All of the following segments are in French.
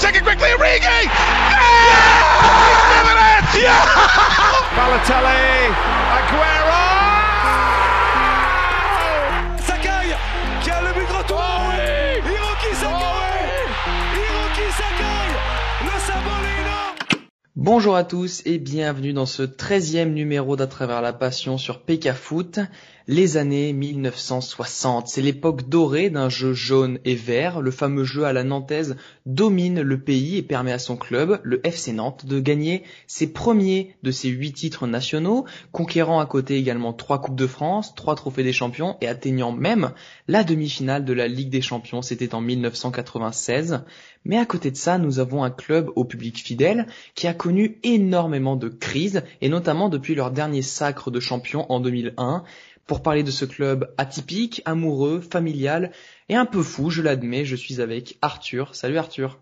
take it quickly, Origi! Yeah! He's given it! Yeah! Balotelli, Aguero! Sakai qui a le but de retour Hiroki Sakai Hiroki Sakai Le Sabolino Bonjour à tous et bienvenue dans ce 13e numéro d'À travers la passion sur PK Foot. Les années 1960, c'est l'époque dorée d'un jeu jaune et vert. Le fameux jeu à la nantaise domine le pays et permet à son club, le FC Nantes, de gagner ses premiers de ses huit titres nationaux, conquérant à côté également trois Coupes de France, trois Trophées des Champions et atteignant même la demi-finale de la Ligue des Champions. C'était en 1996. Mais à côté de ça, nous avons un club au public fidèle qui a connu énormément de crises, et notamment depuis leur dernier sacre de champion en 2001. Pour parler de ce club atypique, amoureux, familial et un peu fou, je l'admets, je suis avec Arthur. Salut Arthur.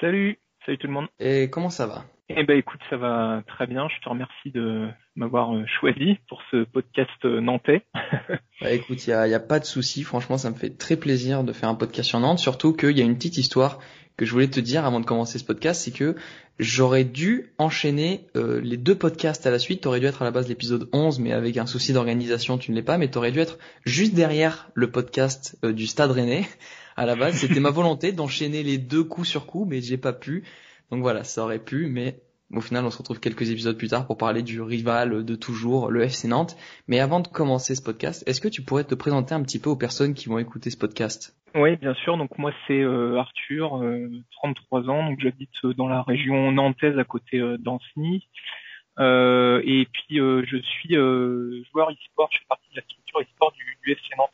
Salut, salut tout le monde. Et comment ça va? Eh ben écoute, ça va très bien. Je te remercie de m'avoir euh, choisi pour ce podcast euh, nantais. bah, Écoute, il y a, y a, pas de souci. Franchement, ça me fait très plaisir de faire un podcast sur Nantes. Surtout qu'il y a une petite histoire que je voulais te dire avant de commencer ce podcast, c'est que j'aurais dû enchaîner euh, les deux podcasts à la suite. T'aurais dû être à la base l'épisode 11, mais avec un souci d'organisation, tu ne l'es pas. Mais t'aurais dû être juste derrière le podcast euh, du Stade Rennais. À la base, c'était ma volonté d'enchaîner les deux coups sur coup, mais j'ai pas pu. Donc voilà, ça aurait pu, mais au final, on se retrouve quelques épisodes plus tard pour parler du rival de toujours, le FC Nantes. Mais avant de commencer ce podcast, est-ce que tu pourrais te présenter un petit peu aux personnes qui vont écouter ce podcast? Oui, bien sûr. Donc moi, c'est euh, Arthur, euh, 33 ans. Donc j'habite dans la région nantaise à côté euh, d'Ancenis. et puis je suis joueur e-sport. Je fais partie de la structure e-sport du, du FC Nantes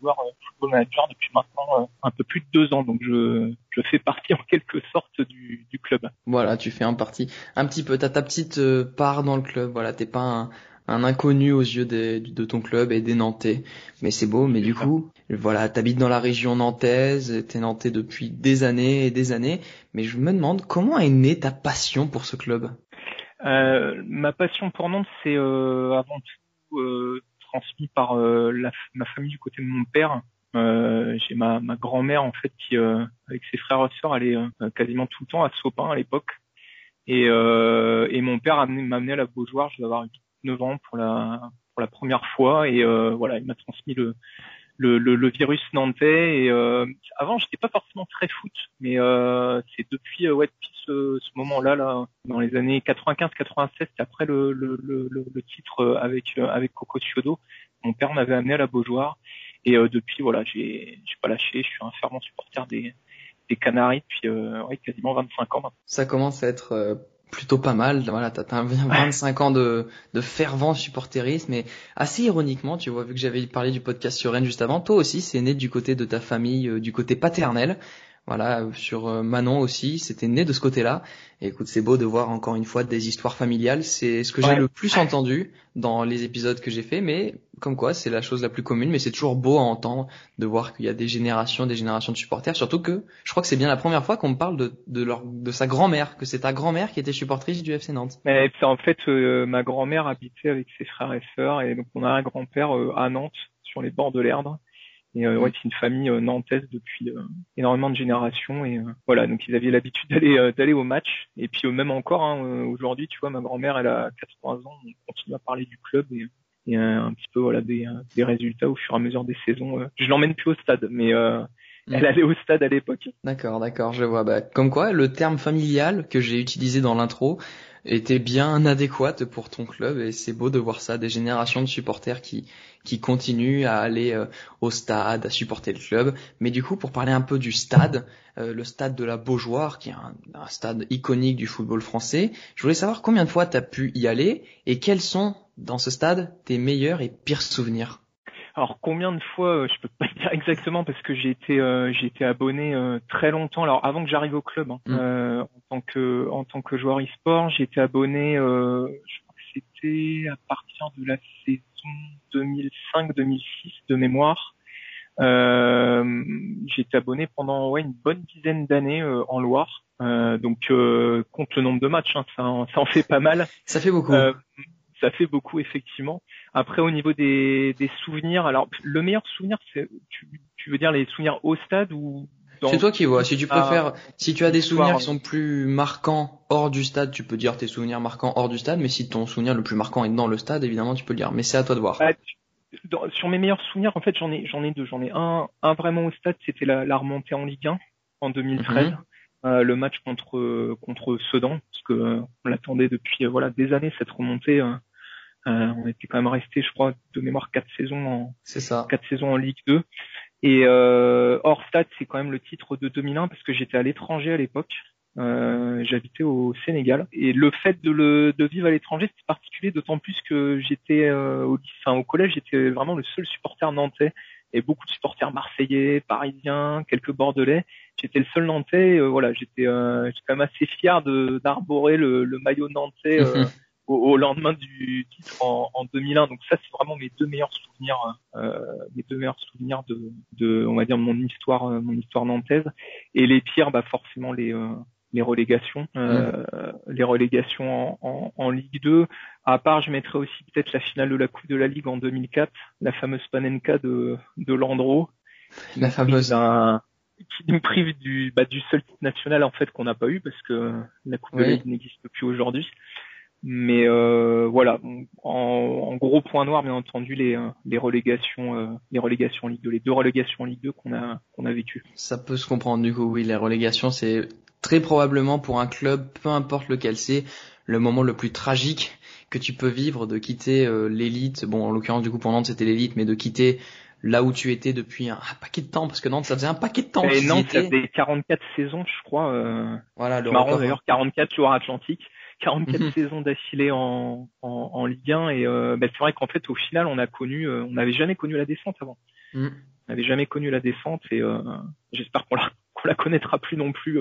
joueur euh, football manager depuis maintenant euh, un peu plus de deux ans, donc je, je fais partie en quelque sorte du, du club. Voilà, tu fais un partie, un petit peu, t'as ta petite euh, part dans le club. Voilà, t'es pas un, un inconnu aux yeux des, de ton club et des Nantais. Mais c'est beau, mais du coup, voilà, t'habites dans la région nantaise, t'es Nantais depuis des années et des années. Mais je me demande comment est née ta passion pour ce club? Euh, Ma passion pour Nantes, c'est euh, avant tout euh, transmis par euh, la, ma famille du côté de mon père. Euh, j'ai ma, ma grand-mère en fait qui, euh, avec ses frères et sœurs, allait quasiment tout le temps à Sopin à l'époque. Et, et mon père m'a amené à la Beaujoire. Je vais avoir 9 ans pour la première fois et voilà, il m'a transmis le virus nantais. Et euh, avant, j'étais pas forcément très foot, mais euh, c'est depuis ouais depuis ce, moment-là, là, dans les années 95-96, après le, titre avec avec Coco Chiodo, mon père m'avait amené à la Beaujoire. Et euh, depuis, voilà, j'ai j'ai pas lâché. Je suis un fervent supporter des des Canaries depuis ouais, quasiment 25 ans. Ça commence à être plutôt pas mal. Voilà, t'as as 25 ans de, de fervent supporterisme, mais assez ironiquement, tu vois, vu que j'avais parlé du podcast sur Rennes juste avant, toi aussi, c'est né du côté de ta famille, euh, du côté paternel. Voilà, sur euh, Manon aussi, c'était né de ce côté-là. Et écoute, c'est beau de voir encore une fois des histoires familiales. C'est ce que j'ai Ouais. le plus entendu dans les épisodes que j'ai fait, mais comme quoi, c'est la chose la plus commune. Mais c'est toujours beau à entendre de voir qu'il y a des générations, des générations de supporters. Surtout que je crois que c'est bien la première fois qu'on me parle de de, leur, de sa grand-mère, que c'est ta grand-mère qui était supportrice du FC Nantes. Mais en fait, euh, ma grand-mère habitait avec ses frères et sœurs, et donc on a un grand-père euh, à Nantes, sur les bords de l'Erdre. Et euh, ouais, c'est une famille euh, nantaise depuis euh, énormément de générations. Et euh, voilà, donc ils avaient l'habitude d'aller euh, d'aller au match. Et puis euh, même encore hein, aujourd'hui, tu vois, ma grand-mère, elle a 80 ans, on continue à parler du club et, et euh, un petit peu voilà des, des résultats au fur et à mesure des saisons. Je l'emmène plus au stade, mais euh, elle allait au stade à l'époque. D'accord, d'accord, je vois. Bah, comme quoi, le terme familial que j'ai utilisé dans l'intro était bien adéquat pour ton club et c'est beau de voir ça, des générations de supporters qui qui continuent à aller euh, au stade, à supporter le club. Mais du coup, pour parler un peu du stade, euh, le stade de la Beaujoire, qui est un, un, stade iconique du football français, je voulais savoir combien de fois tu as pu y aller et quels sont, dans ce stade, tes meilleurs et pires souvenirs? Alors combien de fois, euh, je peux pas dire exactement parce que j'ai été euh, j'ai été abonné euh, très longtemps. Alors avant que j'arrive au club, hein, Mm. euh, en tant que en tant que joueur e-sport, j'ai été abonné. euh, je crois que c'était à partir de la saison 2005-2006 de mémoire. Euh, j'ai été abonné pendant ouais, une bonne dizaine d'années euh, en Loire. Euh, donc euh, compte le nombre de matchs, hein, ça, en, ça en fait pas mal. Ça fait beaucoup. Euh, ça fait beaucoup effectivement. Après au niveau des, des souvenirs, alors le meilleur souvenir, c'est tu, tu veux dire les souvenirs au stade ou C'est toi qui vois. Si tu préfères, si tu as des souvenirs qui sont plus marquants hors du stade, tu peux dire tes souvenirs marquants hors du stade. Mais si ton souvenir le plus marquant est dans le stade, évidemment, tu peux le dire. Mais c'est à toi de voir. sur mes meilleurs souvenirs, en fait, j'en ai, j'en ai deux. J'en ai un, un vraiment au stade, c'était la, la remontée en Ligue 1 en 2013. Mhm. Euh, le match contre contre Sedan, parce que euh, on l'attendait depuis euh, voilà des années cette remontée. On était quand même resté, je crois, de mémoire quatre saisons en ça quatre saisons en Ligue 2. Et euh, hors stade, c'est quand même le titre de 2001 parce que j'étais à l'étranger à l'époque. Euh, j'habitais au Sénégal et le fait de, le, de vivre à l'étranger c'était particulier d'autant plus que j'étais euh, au, enfin, au collège j'étais vraiment le seul supporter nantais et beaucoup de supporters marseillais, parisiens, quelques bordelais. J'étais le seul nantais. Euh, voilà, j'étais euh, quand même assez fier de d'arborer le, le, maillot nantais euh, au, lendemain du titre en, en 2001. Donc ça, c'est vraiment mes deux meilleurs souvenirs, euh, mes deux meilleurs souvenirs de, de, on va dire mon histoire, mon histoire nantaise. Et les pires, bah forcément les les relégations, euh, les relégations en, en, Ligue 2. À part, je mettrais aussi peut-être la finale de la Coupe de la Ligue en 2004, la fameuse Panenka de, de Landreau. La fameuse. qui nous prive du, bah, du seul titre national en fait qu'on n'a pas eu parce que la Coupe de la Ligue n'existe plus aujourd'hui. Mais euh, voilà, en, en, gros point noir, bien entendu, les, les relégations, euh, les relégations en Ligue 2, les deux relégations en Ligue 2 qu'on a qu'on a vécues. Ça peut se comprendre du coup, oui, les relégations, c'est très probablement pour un club, peu importe lequel c'est, le moment le plus tragique que tu peux vivre de quitter euh, l'élite. Bon, en l'occurrence, du coup, pour Nantes, c'était l'élite, mais de quitter là où tu étais depuis un, paquet de temps, parce que Nantes, ça faisait un paquet de temps. Et Nantes, ça faisait 44 saisons, je crois. Euh, voilà, le marrant d'ailleurs, 44 Loire-Atlantique. 44 mhm. saisons d'affilée en, en, en, Ligue 1 et euh, bah, c'est vrai qu'en fait au final on a connu on n'avait jamais connu la descente avant mhm. on n'avait jamais connu la descente et j'espère qu'on la qu'on la connaîtra plus non plus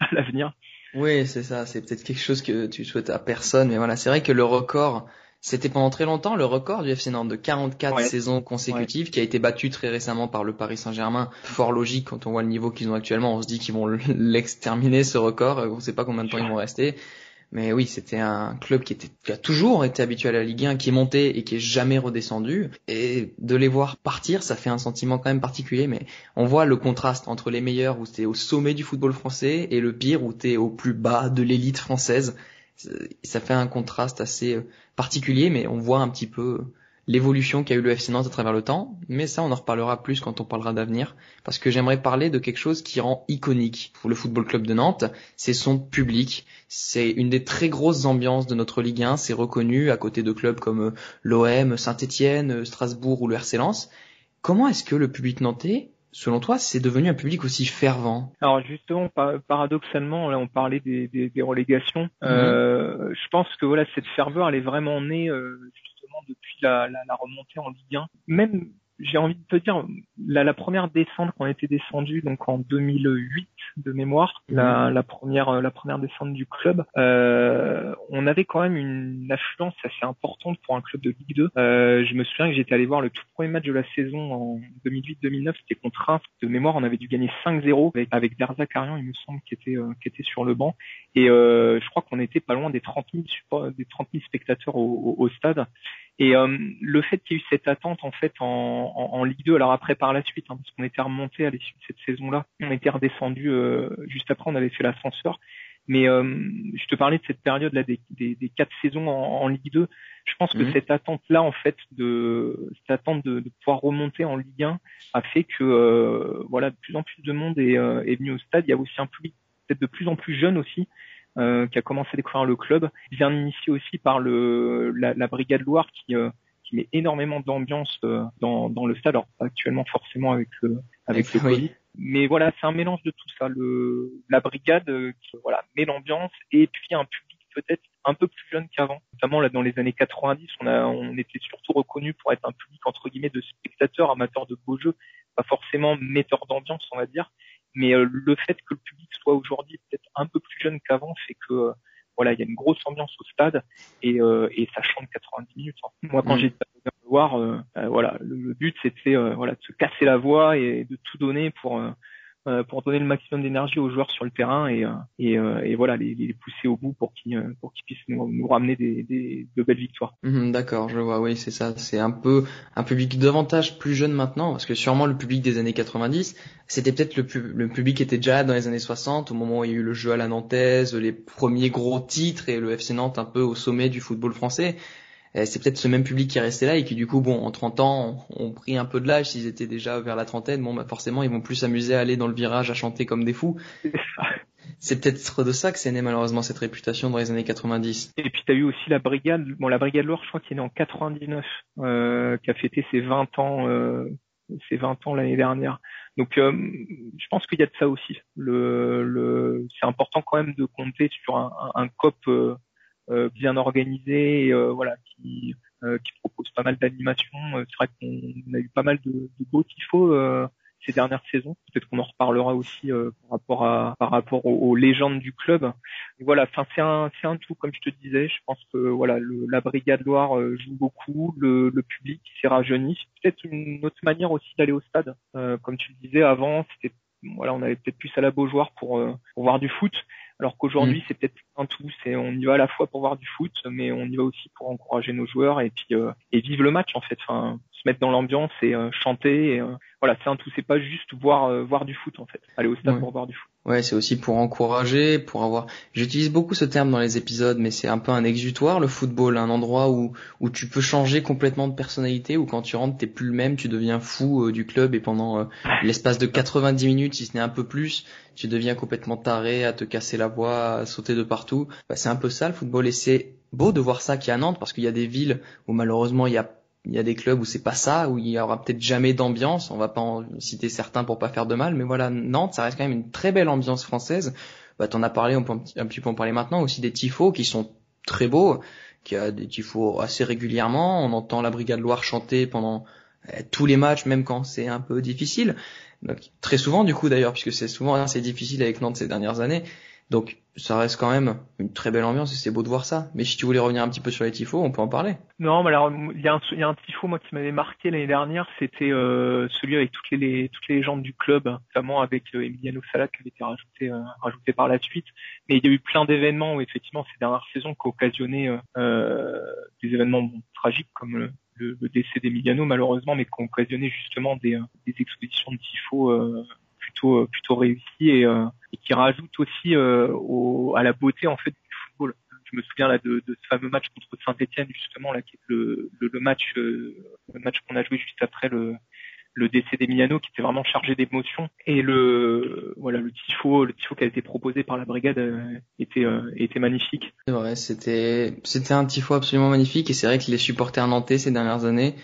à l'avenir. Oui, c'est ça. C'est peut-être quelque chose que tu souhaites à personne, mais voilà, c'est vrai que le record, c'était pendant très longtemps le record du FC Nantes de 44 saisons consécutives, qui a été battu très récemment par le Paris Saint-Germain. Fort logique quand on voit le niveau qu'ils ont actuellement, on se dit qu'ils vont l'exterminer ce record. On ne sait pas combien de temps ils vont rester. Mais oui, c'était un club qui, a toujours été habitué à la Ligue 1, qui est monté et qui est jamais redescendu. Et de les voir partir, ça fait un sentiment quand même particulier. Mais on voit le contraste entre les meilleurs où t'es au sommet du football français et le pire où t'es au plus bas de l'élite française. Ça fait un contraste assez euh, particulier, mais on voit un petit peu l'évolution qu'a eu le FC Nantes à travers le temps, mais ça on en reparlera plus quand on parlera d'avenir, parce que j'aimerais parler de quelque chose qui rend iconique pour le Football Club de Nantes, c'est son public. C'est une des très grosses ambiances de notre Ligue 1, c'est reconnu à côté de clubs comme euh, l'OM, Saint-Etienne, euh, Strasbourg ou le RC Lens. Comment est-ce que le public nantais Selon toi, c'est devenu un public aussi fervent? Alors justement, paradoxalement, là on parlait des, relégations. Mhm. Euh, je pense que voilà cette ferveur, elle est vraiment née depuis la, remontée en Ligue 1. Même, j'ai envie de te dire, la, première descente qu'on était descendu donc en 2008 de mémoire, la, la, première la première descente du club, euh, on avait quand même une affluence assez importante pour un club de Ligue 2. Euh, je me souviens que j'étais allé voir le tout premier match de la saison en 2008-2009, c'était contre Reims. De mémoire, on avait dû gagner 5-0 avec, avec Derza Carian, il me semble, qui était euh, qui était sur le banc. Et euh, je crois qu'on était pas loin des 30 000 des 30 000 spectateurs au, au, au stade. Et euh, le fait qu'il y ait eu cette attente en fait en, en, en, Ligue 2, alors après par la suite, hein, parce qu'on était remonté à l'issue de cette saison-là, on était redescendu euh, juste après, on avait fait l'ascenseur. Mais euh, je te parlais de cette période là des, des, des quatre saisons en, en, Ligue 2. Je pense que mhm. cette attente là en fait de cette attente de, de, pouvoir remonter en Ligue 1 a fait que euh, voilà de plus en plus de monde est, est venu au stade. Il y a aussi un public peut-être de plus en plus jeune aussi euh, qui a commencé à découvrir le club, bien initié aussi par le la, la Brigade Loire qui euh, qui met énormément d'ambiance euh, dans, dans le stade, alors actuellement forcément avec le avec le Covid. Mais voilà, c'est un mélange de tout ça. Le la brigade qui voilà met l'ambiance et puis un public peut-être un peu plus jeune qu'avant. Notamment là dans les années 90, on a on était surtout reconnu pour être un public entre guillemets de spectateurs amateurs de beaux jeux, pas forcément metteurs d'ambiance on va dire. Mais euh, le fait que le public soit aujourd'hui peut-être un peu plus jeune qu'avant fait que euh, voilà, il y a une grosse ambiance au stade et, euh, et ça chante 90 minutes. Hein. Moi, quand mm. j'étais à voir, voilà, le, but c'était voilà de se casser la voix et de tout donner pour euh, pour donner le maximum d'énergie aux joueurs sur le terrain et, euh, euh, et voilà les, pousser au bout pour qu'ils pour qu'ils puissent nous, ramener des, de belles victoires. Mhm, d'accord, je vois, oui, c'est ça. C'est un peu un public davantage plus jeune maintenant, parce que sûrement le public des années 90, c'était peut-être le, le public qui était déjà dans les années 60, au moment où il y a eu le jeu à la nantaise, les premiers gros titres et le FC Nantes un peu au sommet du football français. Euh, c'est peut-être ce même public qui est resté là et qui du coup, bon, en 30 ans, ont pris un peu de l'âge. S'ils étaient déjà vers la trentaine, bon, bah forcément, ils vont plus s'amuser à aller dans le virage, à chanter comme des fous. C'est peut-être de ça que c'est né malheureusement cette réputation dans les années 90. Et puis tu as eu aussi la brigade, bon la brigade Loire, je crois qu'il est né en 99, euh, qui a fêté ses 20 ans, euh, ses 20 ans l'année dernière. Donc euh, je pense qu'il y a de ça aussi. Le, le c'est important quand même de compter sur un, un, un COP euh, bien organisé, et, euh, voilà, qui, euh, qui propose pas mal d'animations. C'est vrai qu'on a eu pas mal de, de beaux tifos ces dernières saisons. Peut-être qu'on en reparlera aussi euh, par rapport à par rapport aux, légendes du club. Et voilà, enfin c'est un c'est un tout comme je te disais. Je pense que voilà le, la brigade Loire joue beaucoup, le, le public s'est rajeuni. Peut-être une autre manière aussi d'aller au stade. Euh, comme tu le disais avant, c'était voilà on avait peut-être plus à la Beaujoire pour, pour voir du foot. Alors qu'aujourd'hui, mm. c'est peut-être un tout. C'est on y va à la fois pour voir du foot, mais on y va aussi pour encourager nos joueurs et puis euh, et vivre le match en fait. Enfin, se mettre dans l'ambiance et euh, chanter. Et, euh, voilà, c'est un tout. C'est pas juste voir voir du foot en fait. Aller au stade pour voir du foot. Ouais, c'est aussi pour encourager, pour avoir. J'utilise beaucoup ce terme dans les épisodes, mais c'est un peu un exutoire le football, un endroit où où tu peux changer complètement de personnalité, où quand tu rentres t'es plus le même, tu deviens fou du club et pendant l'espace de 90 minutes, si ce n'est un peu plus, tu deviens complètement taré à te casser la voix, à sauter de partout. Bah, c'est un peu ça le football et c'est beau de voir ça qui à Nantes parce qu'il y a des villes où malheureusement il y a il y a des clubs où c'est pas ça, où il y aura peut-être jamais d'ambiance. On va pas en citer certains pour pas faire de mal, mais voilà, Nantes, ça reste quand même une très belle ambiance française. Bah, t'en as parlé, on peut un petit peu en parler maintenant, aussi des tifos qui sont très beaux, qui a des tifos assez régulièrement. On entend la Brigade Loire chanter pendant eh, tous les matchs, même quand c'est un peu difficile. Donc, très souvent du coup d'ailleurs, puisque c'est souvent assez difficile avec Nantes ces dernières années. Donc ça reste quand même une très belle ambiance et c'est beau de voir ça. Mais si tu voulais revenir un petit peu sur les tifos, on peut en parler. Non, mais alors il y a un, y a un tifo moi qui m'avait marqué l'année dernière, c'était euh, celui avec toutes les toutes les légendes du club, notamment avec euh, Emiliano Sala qui avait été rajouté euh, rajouté par la suite. Mais il y a eu plein d'événements où effectivement ces dernières saisons qui occasionnaient euh, des événements tragiques comme le, le, décès d'Emiliano malheureusement, mais qui ont occasionné justement des, euh, des expositions de tifo euh, plutôt euh, plutôt réussies et, et qui rajoutent aussi au, à la beauté en fait du football. Je me souviens là de, de ce fameux match contre Saint-Etienne justement là qui est le, le, le match le match qu'on a joué juste après le le décès d'Emiliano qui était vraiment chargé d'émotions et le voilà le tifo le tifo qui a été proposé par la brigade euh, était euh, était magnifique. C'était c'était un tifo absolument magnifique et c'est vrai que les supporters nantais ces dernières années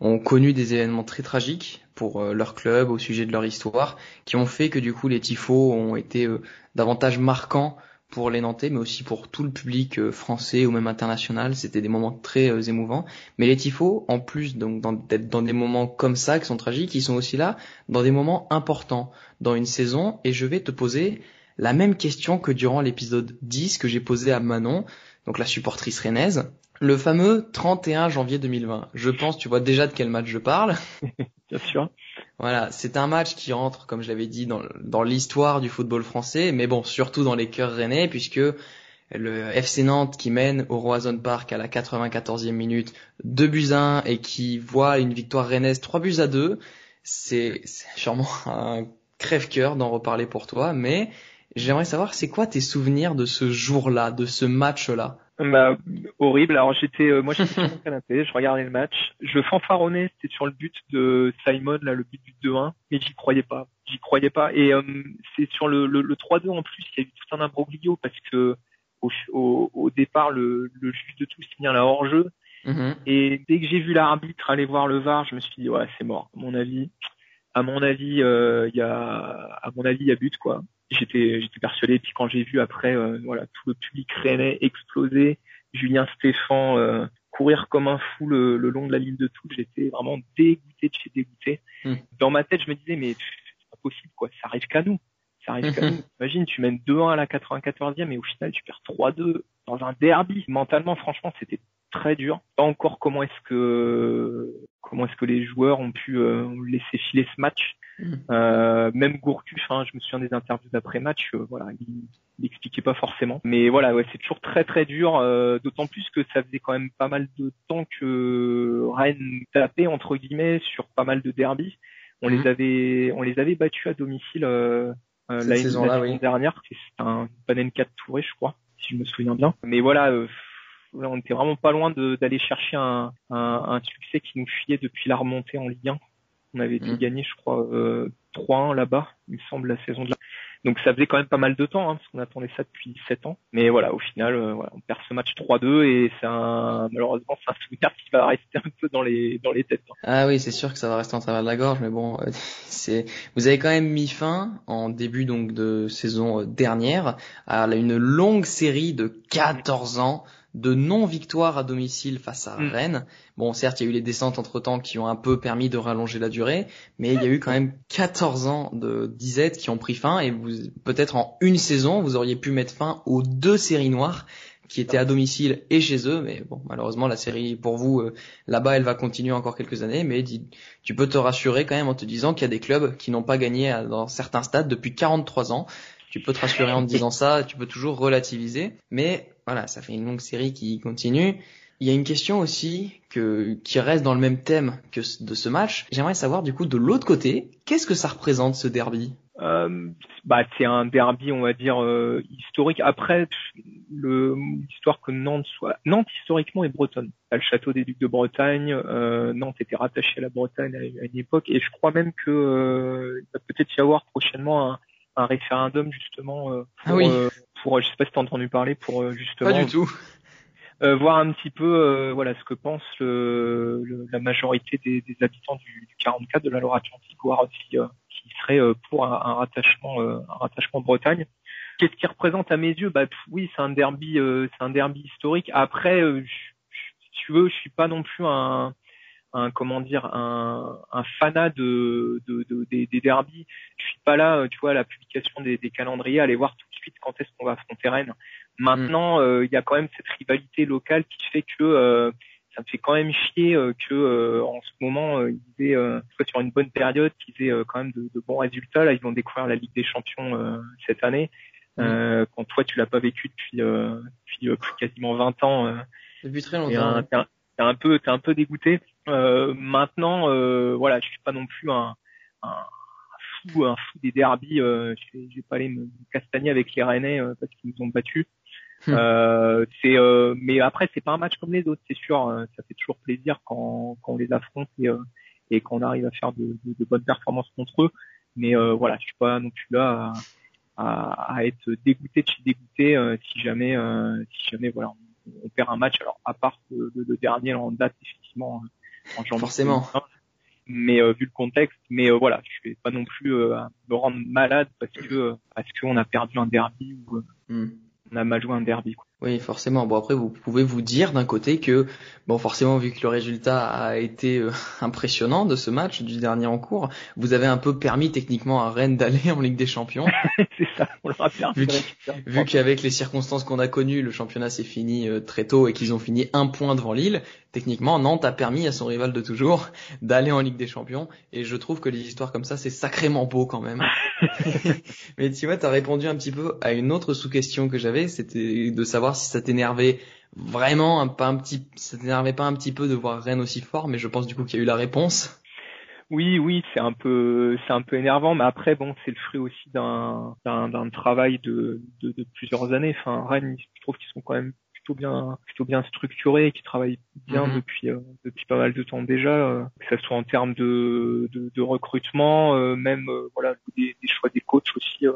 ont connu des événements très tragiques pour euh, leur club au sujet de leur histoire qui ont fait que du coup les tifos ont été davantage marquants pour les Nantais, mais aussi pour tout le public euh, français ou même international. C'était des moments très euh, émouvants. Mais les tifos, en plus donc d'être dans des moments comme ça qui sont tragiques, ils sont aussi là dans des moments importants dans une saison. Et je vais te poser la même question que durant l'épisode 10 que j'ai posé à Manon, donc la supportrice rennaise. Le fameux 31 janvier 2020. Je pense, tu vois déjà de quel match je parle. Bien sûr. Voilà, c'est un match qui rentre, comme je l'avais dit, dans, dans l'histoire du football français, mais bon, surtout dans les cœurs rennais, puisque le FC Nantes qui mène au Roison Park à la 94e minute 2 buts à 1 et qui voit une victoire rennaise 3 buts à 2, c'est sûrement un crève-cœur d'en reparler pour toi, mais j'aimerais savoir c'est quoi tes souvenirs de ce jour-là, de ce match-là? Bah, horrible. Alors j'étais, euh, moi j'étais sur mon canapé, je regardais le match, je fanfaronnais, c'était sur le but de Simon, là le but du 2-1, mais j'y croyais pas, j'y croyais pas. Et euh, c'est sur le, le, le 3-2 en plus, il y a eu tout un imbroglio parce que au, au, au départ le, le juge de tout signale la hors-jeu. Mm-hmm. Et dès que j'ai vu l'arbitre aller voir le VAR, je me suis dit ouais c'est mort. À mon avis, à mon avis, euh, il y a, à mon avis, il y a but quoi j'étais j'étais persuadé. Puis quand j'ai vu après euh, voilà tout le public rennais exploser Julien Stéphan euh, courir comme un fou le, le, long de la ligne de touche j'étais vraiment dégoûté de chez dégoûté. Hmm. dans ma tête je me disais mais c'est pas possible quoi. Ça arrive qu'à nous. Ça arrive qu'à nous. Imagine tu mènes 2-1 à la 94e et au final tu perds 3-2 dans un derby. Mentalement franchement c'était très dur. Pas encore comment est-ce que comment est-ce que les joueurs ont pu euh, laisser filer ce match. Mm. Euh, même Gourcuff, hein, je me souviens des interviews d'après-match, euh, voilà, il n'expliquait pas forcément. Mais voilà, ouais, c'est toujours très très dur, euh, d'autant plus que ça faisait quand même pas mal de temps que Rennes tapait entre guillemets sur pas mal de derbies. On les mm. avait on les avait battus à domicile euh, la saison dernière. C'était un Panen 4 touré, je crois, si je me souviens bien. Mais voilà on était vraiment pas loin d'aller chercher un, un, un, succès qui nous fuyait depuis la remontée en Ligue 1. On avait été mm. gagné, je crois, euh, 3-1 là-bas, il me semble, la saison de là. Donc ça faisait quand même pas mal de temps, hein, parce qu'on attendait ça depuis 7 ans. Mais voilà, au final, euh, voilà, on perd ce match 3-2 et c'est un, malheureusement, c'est un souvenir qui va rester un peu dans les, dans les têtes. Hein. Ah oui, c'est sûr que ça va rester en travers de la gorge, mais bon, euh, c'est, vous avez quand même mis fin en début donc de saison euh, dernière à une longue série de 14 ans de non-victoire à domicile face à mm. Rennes. Bon, certes, il y a eu les descentes entre-temps qui ont un peu permis de rallonger la durée, mais il y a eu quand même 14 ans de disette qui ont pris fin et vous, peut-être en une saison, vous auriez pu mettre fin aux deux séries noires qui étaient à domicile et chez eux, mais bon, malheureusement, la série, pour vous, euh, là-bas, elle va continuer encore quelques années, mais tu peux te rassurer quand même en te disant qu'il y a des clubs qui n'ont pas gagné dans certains stades depuis 43 ans. Tu peux te rassurer en te disant ça, tu peux toujours relativiser, mais voilà, ça fait une longue série qui continue. Il y a une question aussi que, qui reste dans le même thème que de ce match. J'aimerais savoir du coup de l'autre côté, qu'est-ce que ça représente ce derby? Euh, bah, c'est un derby, on va dire euh, historique. Après, l'histoire que Nantes soit Nantes historiquement est bretonne. T'as le château des Ducs de Bretagne. Euh, Nantes était rattaché à la Bretagne à, une époque, et je crois même que euh, il va peut-être y avoir prochainement un, un référendum justement euh, pour, ah oui. pour, je sais pas si t'as entendu parler, pour justement. Pas du tout. Euh, voir un petit peu euh, voilà ce que pense le, le, la majorité des, des habitants du, du, 44 de la Loire-Atlantique, voir si euh, qui serait pour un, un rattachement un rattachement Bretagne. Qu'est-ce qui représente à mes yeux Bah oui, c'est un derby c'est un derby historique. Après, si tu veux, je suis pas non plus un un comment dire un, un fanat de, de, de, des, des derbies. Je suis pas là, tu vois, à la publication des, des calendriers, aller voir tout de suite quand est-ce qu'on va affronter Rennes. Maintenant, mm. euh, il y a quand même cette rivalité locale qui fait que euh, ça me fait quand même chier euh, que en ce moment ils aient soit sur une bonne période qu'ils aient quand même de, de, bons résultats là ils vont découvrir la Ligue des Champions cette année mm. quand toi tu l'as pas vécu depuis depuis quasiment 20 ans depuis très longtemps t'es un, peu t'es un peu dégoûté maintenant voilà je suis pas non plus un, un fou un fou des derbies je, je vais pas aller me castagner avec les Rennais parce qu'ils nous ont battus Hmm. Euh, c'est, euh, mais après c'est pas un match comme les autres, c'est sûr. Euh, ça fait toujours plaisir quand, quand on les affronte et, euh, et qu'on arrive à faire de, de, de, bonnes performances contre eux. Mais euh, voilà, je suis pas non plus là à, à, à être dégoûté de chez dégoûté si jamais, si jamais voilà, on, perd un match. Alors à part le, le, dernier en date effectivement en janvier. Forcément. mais vu le contexte, mais voilà, je vais pas non plus me rendre malade parce que parce qu'on a perdu un derby ou hmm on a mal joué un derby. Quoi. Oui, forcément. Bon après, vous pouvez vous dire d'un côté que bon, forcément, vu que le résultat a été euh, impressionnant de ce match du dernier en cours, vous avez un peu permis techniquement à Rennes d'aller en Ligue des Champions. C'est ça, on l'a Vu, vu qu'avec les circonstances qu'on a connues, le championnat s'est fini euh, très tôt et qu'ils ont fini un point devant Lille. Techniquement, Nantes a permis à son rival de toujours d'aller en Ligue des Champions. Et je trouve que les histoires comme ça, c'est sacrément beau quand même. Mais tu vois, t'as répondu un petit peu à une autre sous-question que j'avais, c'était de savoir si ça t'énervait vraiment, pas un petit, ça t'énervait pas un petit peu de voir Rennes aussi fort, mais je pense du coup qu'il y a eu la réponse. Oui, oui, c'est un peu, c'est un peu énervant, mais après, bon, c'est le fruit aussi d'un, d'un, travail de, de, de, plusieurs années. Enfin, Rennes, je trouve qu'ils sont quand même plutôt bien, plutôt bien structurés, qui travaillent bien mhm. depuis, euh, depuis pas mal de temps déjà, euh, que ce soit en termes de, de, de recrutement, euh, même, voilà, des, des, choix des coachs aussi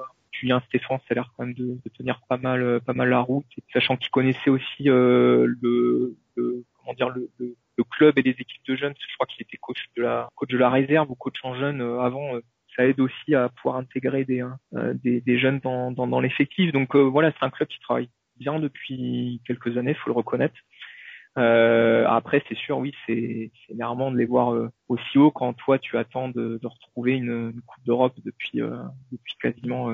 Julien Stéphane, ça a l'air quand même de, de, tenir pas mal, euh, pas mal la route, sachant qu'il connaissait aussi euh, le, le, comment dire, le, le, club et les équipes de jeunes. Je crois qu'il était coach de la, coach de la réserve ou coach en jeune euh, avant. ça aide aussi à pouvoir intégrer des, des, des, jeunes dans, dans, dans l'effectif. Donc voilà, c'est un club qui travaille bien depuis quelques années, faut le reconnaître. Euh, après, c'est sûr, oui, c'est énervant de les voir aussi haut quand toi tu attends de, de retrouver une, une Coupe d'Europe depuis depuis quasiment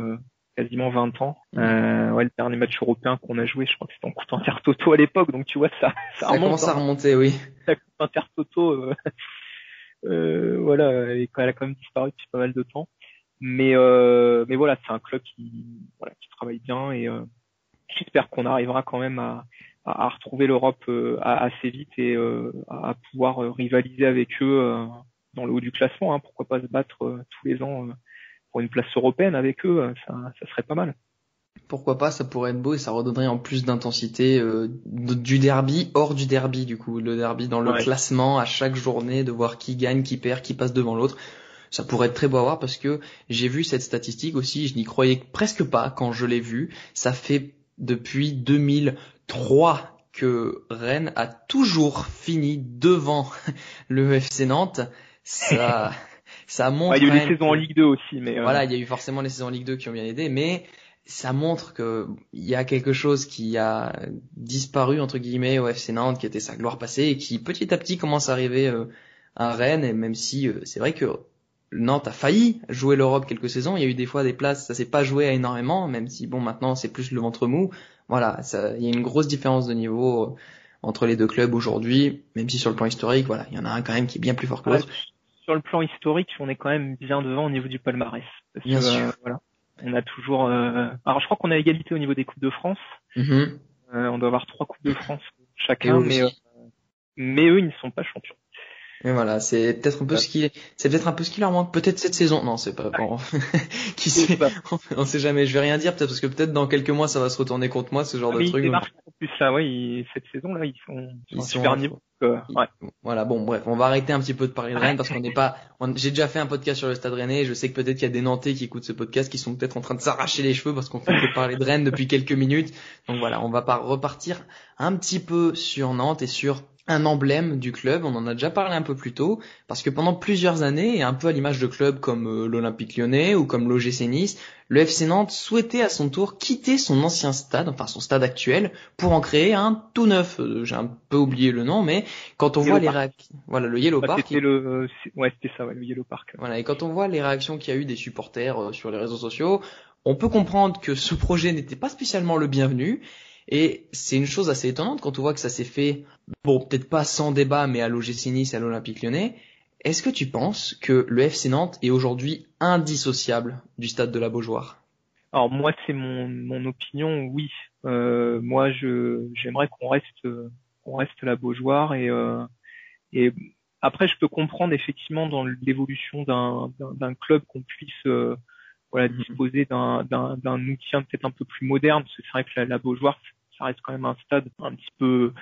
quasiment 20 ans. Euh, ouais, le dernier match européen qu'on a joué, je crois que c'était en coup inter toto à l'époque, donc tu vois ça, ça, ça commence à hein. remonter, oui. La coupe inter toto, euh, euh, voilà, elle a quand même disparu depuis pas mal de temps. Mais euh, mais voilà, c'est un club qui voilà qui travaille bien et j'espère qu'on arrivera quand même à à, retrouver l'Europe assez vite et à pouvoir rivaliser avec eux dans le haut du classement. Hein. Pourquoi pas se battre tous les ans pour une place européenne avec eux, ça, ça serait pas mal. Pourquoi pas, ça pourrait être beau et ça redonnerait en plus d'intensité euh, du derby hors du derby du coup, le derby dans le classement à chaque journée, de voir qui gagne, qui perd, qui passe devant l'autre. Ça pourrait être très beau à voir parce que j'ai vu cette statistique aussi, je n'y croyais presque pas quand je l'ai vu. Ça fait depuis 2003 que Rennes a toujours fini devant le FC Nantes. Ça, ça montre. il y a eu des saisons en Ligue 2 aussi, mais. Euh, voilà, il y a eu forcément les saisons en Ligue 2 qui ont bien aidé, mais ça montre que il y a quelque chose qui a disparu entre guillemets au FC Nantes, qui était sa gloire passée et qui petit à petit commence à arriver euh, à Rennes. Et même si euh, c'est vrai que Nantes a failli jouer l'Europe quelques saisons, il y a eu des fois des places, ça s'est pas joué énormément, même si bon maintenant c'est plus le ventre mou. Voilà, ça, il y a une grosse différence de niveau entre les deux clubs aujourd'hui, même si sur le plan historique, voilà, il y en a un quand même qui est bien plus fort que l'autre sur le plan historique, on est quand même bien devant au niveau du palmarès. bien sûr. Euh, voilà, on a toujours. Euh... Alors, je crois qu'on a égalité au niveau des coupes de France. Mm-hmm. Euh, on doit avoir trois coupes de France chacun, mais mais eux, ils ne sont pas champions. Et voilà, c'est peut-être un peu ce qui, c'est peut-être un peu ce qui leur manque. Peut-être cette saison. Non, c'est pas bon. qui sait? On sait jamais. Je vais rien dire, peut-être parce que peut-être dans quelques mois ça va se retourner contre moi, ce genre ah, de truc. en plus ça, ouais. Cette saison là, ils sont, ils sont super niveau. ouais. Voilà, bon, bref, on va arrêter un petit peu de parler de Rennes parce qu'on n'est pas. J'ai déjà fait un podcast sur le Stade Rennais. Je sais que peut-être qu'il y a des Nantais qui écoutent ce podcast qui sont peut-être en train de s'arracher les cheveux parce qu'on fait que parler de Rennes depuis quelques minutes. Donc voilà, on va pas repartir un petit peu sur Nantes et sur un emblème du club, on en a déjà parlé un peu plus tôt, parce que pendant plusieurs années, et un peu à l'image de clubs comme euh, l'Olympique lyonnais ou comme l'OGC Nice, le FC Nantes souhaitait à son tour quitter son ancien stade, enfin son stade actuel, pour en créer un tout neuf. Euh, j'ai un peu oublié le nom, mais quand on voit les réactions, voilà le Yellow Park. C'était le, ouais c'était ça, ouais, le Yellow Park. Voilà, et quand on voit les réactions qu'il y a eu des supporters euh, sur les réseaux sociaux, on peut comprendre que ce projet n'était pas spécialement le bienvenu et c'est une chose assez étonnante quand on voit que ça s'est fait, bon, peut-être pas sans débat, mais à l'OGC Nice et à l'Olympique lyonnais. Est-ce que tu penses que le FC Nantes est aujourd'hui indissociable du stade de la Beaujoire? Alors moi, c'est mon, mon opinion, oui. Euh, moi, je j'aimerais qu'on reste qu'on reste la Beaujoire et euh, et après, je peux comprendre effectivement dans l'évolution d'un d'un club qu'on puisse euh, voilà disposer d'un d'un outil peut-être un peu plus moderne. Parce que c'est vrai que la, la Beaujoire, ça reste quand même un stade un petit peu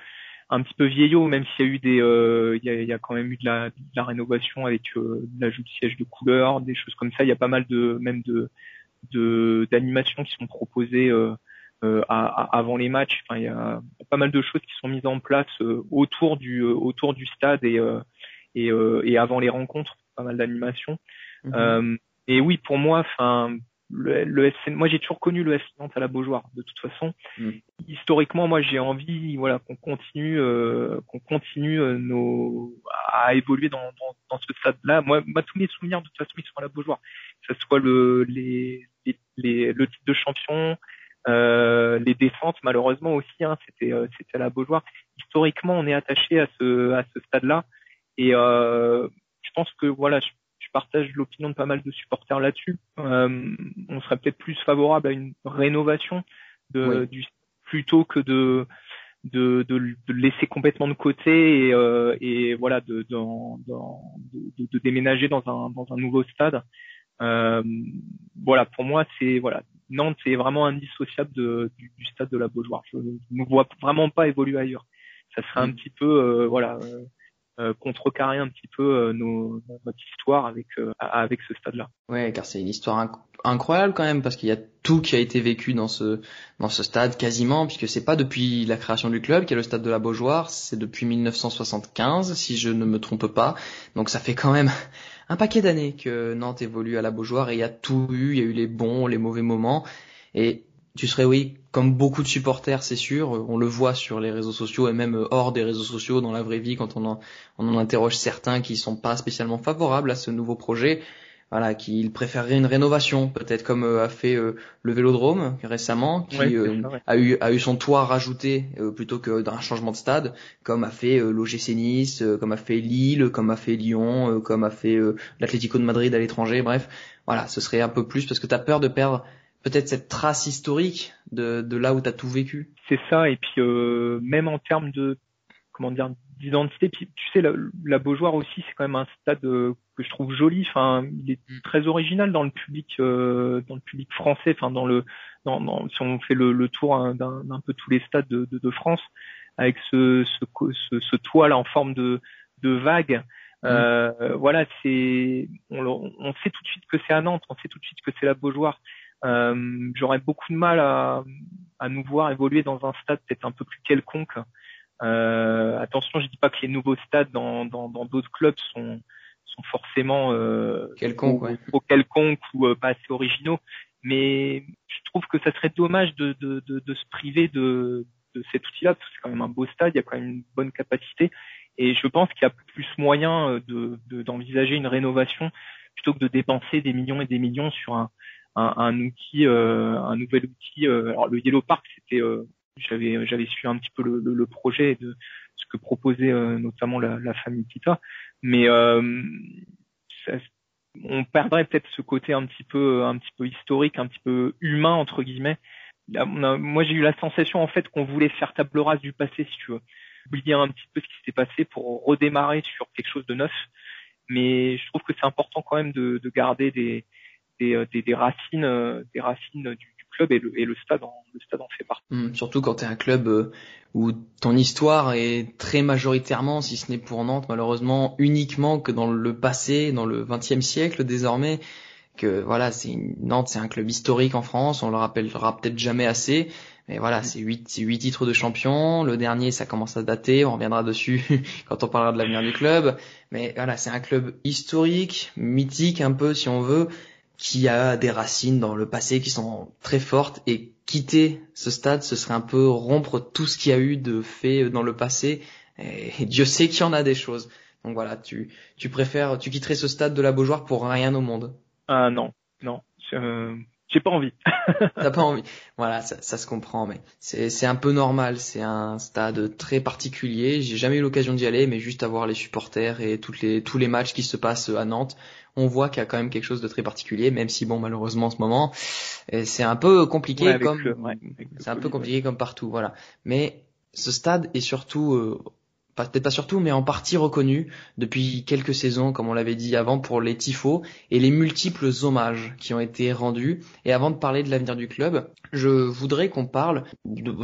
un petit peu vieillot, même s'il y a eu des, euh, il, y a, il y a quand même eu de la, de la rénovation avec euh, l'ajout de sièges de couleur, des choses comme ça. Il y a pas mal de, même de, de d'animations qui sont proposées euh, euh à, avant les matchs. Enfin, il y a pas mal de choses qui sont mises en place euh, autour du, autour du stade et, et, et avant les rencontres. Pas mal d'animations. Mm-hmm. et oui, pour moi, enfin, le, le moi j'ai toujours connu le FC Nantes à la Beaujoire de toute façon. Mm. Historiquement, moi j'ai envie, voilà, qu'on continue, euh, qu'on continue euh, nos à évoluer dans, dans, dans ce stade-là. Moi, moi, tous mes souvenirs de toute façon ils sont à la Beaujoire, que ce soit le les, les, le titre de champion, euh, les descentes malheureusement aussi, hein, c'était euh, c'était à la Beaujoire. Historiquement, on est attaché à ce à ce stade-là et euh, je pense que voilà, je je partage l'opinion de pas mal de supporters là-dessus. Euh, on serait peut-être plus favorable à une rénovation de, du plutôt que de de, de, de laisser complètement de côté et, euh, et voilà de, de, de, déménager dans un dans un nouveau stade. Euh, voilà, pour moi c'est voilà Nantes c'est vraiment indissociable de, du, du, stade de la Beaujoire. Je ne vois vraiment pas évoluer ailleurs. Ça serait un mm. petit peu euh, voilà euh, euh, contrecarrer un petit peu euh, nos, notre histoire avec euh, avec ce stade-là. Ouais, car c'est une histoire incroyable quand même parce qu'il y a tout qui a été vécu dans ce dans ce stade quasiment puisque c'est pas depuis la création du club qu'il y a le stade de la Beaujoire, c'est depuis 1975 si je ne me trompe pas. Donc ça fait quand même un paquet d'années que Nantes évolue à la Beaujoire et il y a tout eu, il y a eu les bons, les mauvais moments et tu serais oui comme beaucoup de supporters c'est sûr on le voit sur les réseaux sociaux et même hors des réseaux sociaux dans la vraie vie quand on en, on en interroge certains qui sont pas spécialement favorables à ce nouveau projet voilà, qu'il préférerait une rénovation, peut-être comme euh, a fait euh, le Vélodrome récemment, qui euh, a eu a eu son toit rajouté plutôt que d'un changement de stade, comme a fait l'OGC Nice, comme a fait Lille, comme a fait Lyon, comme a fait l'Atlético de Madrid à l'étranger. Bref, voilà, ce serait un peu plus parce que tu as peur de perdre peut-être cette trace historique de, de là où tu as tout vécu. C'est ça, et puis même en termes de comment dire d'identité. Puis tu sais, la, la Beaujoire aussi, c'est quand même un stade euh, que je trouve joli. Enfin, il est mm. très original dans le public, euh, dans le public français. Enfin, dans le, dans, dans, si on fait le, le tour hein, d'un peu tous les stades de, de, de France, avec ce, ce, ce, ce, toit là en forme de, de vague. Mm. Euh, voilà, c'est, on, on, sait tout de suite que c'est à Nantes, on sait tout de suite que c'est la Beaujoire. Euh, J'aurais beaucoup de mal à, à nous voir évoluer dans un stade peut-être un peu plus quelconque. Euh, attention, je dis pas que les nouveaux stades dans d'autres dans, d'autres clubs sont sont forcément euh, quelconques, ou, quelconques ou euh, pas assez originaux, mais je trouve que ça serait dommage de, de, de, de se priver de, de cet outil-là, parce que c'est quand même un beau stade, il y a quand même une bonne capacité, et je pense qu'il y a plus moyen euh, de d'envisager une rénovation plutôt que de dépenser des millions et des millions sur un, un, un outil, euh, un nouvel outil. alors le Yellow Park, c'était j'avais j'avais suivi un petit peu le, le, projet de ce que proposait euh, notamment la, la, famille Tita, mais euh, ça, on perdrait peut-être ce côté un petit peu un petit peu historique, un petit peu humain entre guillemets. moi j'ai eu la sensation en fait qu'on voulait faire table rase du passé si tu veux, oublier un petit peu ce qui s'est passé pour redémarrer sur quelque chose de neuf. Mais je trouve que c'est important quand même de, de garder des, des, des, des racines des racines du, et le, stade en, le stade en fait partie. Hum, surtout quand tu es un club euh, où ton histoire est très majoritairement, si ce n'est pour Nantes malheureusement, uniquement que dans le passé, dans le XXe siècle désormais, que voilà, c'est Nantes, c'est un club historique en France, on le rappellera peut-être jamais assez, mais voilà, c'est huit, huit titres de champion. Le dernier, ça commence à dater, on reviendra dessus quand on parlera de l'avenir du club. Mais voilà, c'est un club historique, mythique un peu si on veut, qui a des racines dans le passé qui sont très fortes et quitter ce stade, ce serait un peu rompre tout ce qu'il y a eu de fait dans le passé. Et Dieu sait qu'il y en a des choses. Donc voilà, tu, tu préfères, tu quitterais ce stade de la Beaujoire pour rien au monde? Ah non, non. Euh, j'ai pas envie. T'as pas envie. Voilà, ça, ça se comprend, mais c'est c'est un peu normal. C'est un stade très particulier. J'ai jamais eu l'occasion d'y aller, mais juste à voir les supporters et toutes les tous les matchs qui se passent à Nantes, on voit qu'il y a quand même quelque chose de très particulier, même si bon malheureusement en ce moment c'est un peu compliqué comme c'est un peu compliqué comme partout, voilà. Mais ce stade est surtout euh, peut-être pas surtout, mais en partie reconnu depuis quelques saisons, comme on l'avait dit avant, pour les tifos et les multiples hommages qui ont été rendus. Et avant de parler de l'avenir du club, je voudrais qu'on parle,